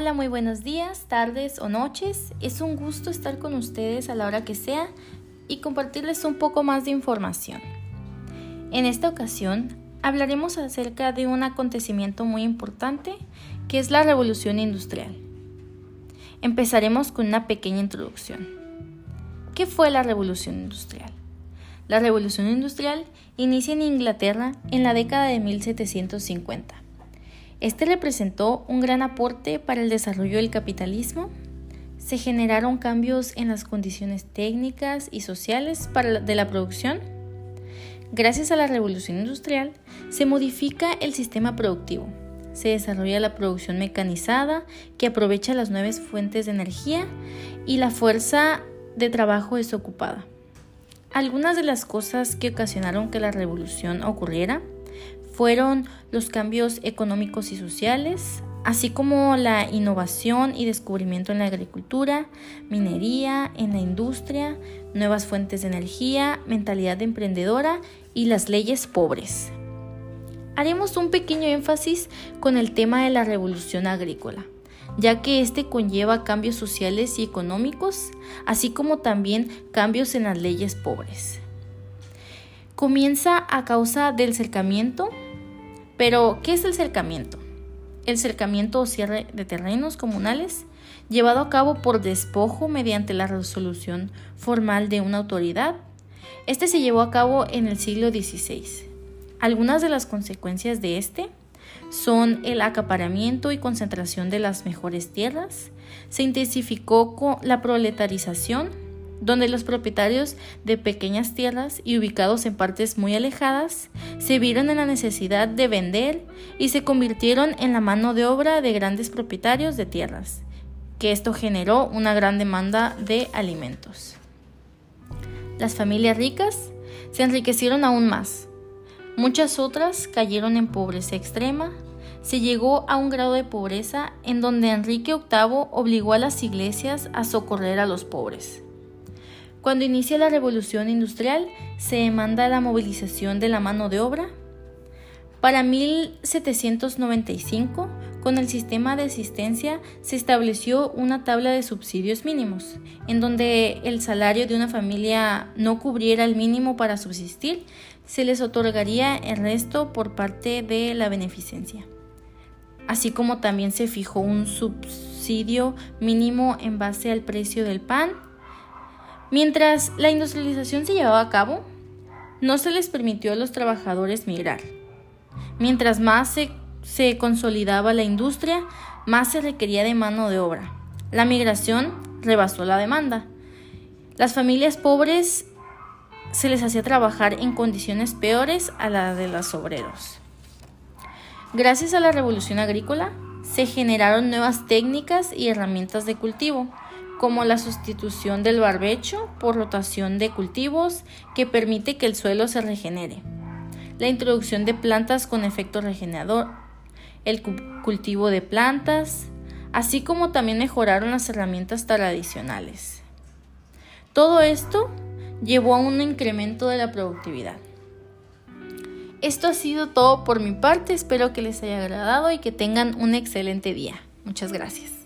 Hola, muy buenos días, tardes o noches. Es un gusto estar con ustedes a la hora que sea y compartirles un poco más de información. En esta ocasión hablaremos acerca de un acontecimiento muy importante que es la revolución industrial. Empezaremos con una pequeña introducción. ¿Qué fue la revolución industrial? La revolución industrial inicia en Inglaterra en la década de 1750 este representó un gran aporte para el desarrollo del capitalismo. Se generaron cambios en las condiciones técnicas y sociales de la producción. Gracias a la revolución industrial, se modifica el sistema productivo. Se desarrolla la producción mecanizada que aprovecha las nuevas fuentes de energía y la fuerza de trabajo desocupada. Algunas de las cosas que ocasionaron que la revolución ocurriera fueron los cambios económicos y sociales, así como la innovación y descubrimiento en la agricultura, minería, en la industria, nuevas fuentes de energía, mentalidad emprendedora y las leyes pobres. Haremos un pequeño énfasis con el tema de la revolución agrícola, ya que este conlleva cambios sociales y económicos, así como también cambios en las leyes pobres. Comienza a causa del cercamiento pero, ¿qué es el cercamiento? El cercamiento o cierre de terrenos comunales llevado a cabo por despojo mediante la resolución formal de una autoridad. Este se llevó a cabo en el siglo XVI. Algunas de las consecuencias de este son el acaparamiento y concentración de las mejores tierras, se intensificó con la proletarización, donde los propietarios de pequeñas tierras y ubicados en partes muy alejadas se vieron en la necesidad de vender y se convirtieron en la mano de obra de grandes propietarios de tierras, que esto generó una gran demanda de alimentos. Las familias ricas se enriquecieron aún más. Muchas otras cayeron en pobreza extrema. Se llegó a un grado de pobreza en donde Enrique VIII obligó a las iglesias a socorrer a los pobres. Cuando inicia la revolución industrial, se demanda la movilización de la mano de obra. Para 1795, con el sistema de asistencia, se estableció una tabla de subsidios mínimos, en donde el salario de una familia no cubriera el mínimo para subsistir, se les otorgaría el resto por parte de la beneficencia. Así como también se fijó un subsidio mínimo en base al precio del pan Mientras la industrialización se llevaba a cabo, no se les permitió a los trabajadores migrar. Mientras más se, consolidaba la industria, más se requería de mano de obra. La migración rebasó la demanda. Las familias pobres se les hacía trabajar en condiciones peores a las de los obreros. Gracias a la revolución agrícola, se generaron nuevas técnicas y herramientas de cultivo como la sustitución del barbecho por rotación de cultivos que permite que el suelo se regenere, la introducción de plantas con efecto regenerador, el cultivo de plantas, así como también mejoraron las herramientas tradicionales. Todo esto llevó a un incremento de la productividad. Esto ha sido todo por mi parte, espero que les haya agradado y que tengan un excelente día. Muchas gracias.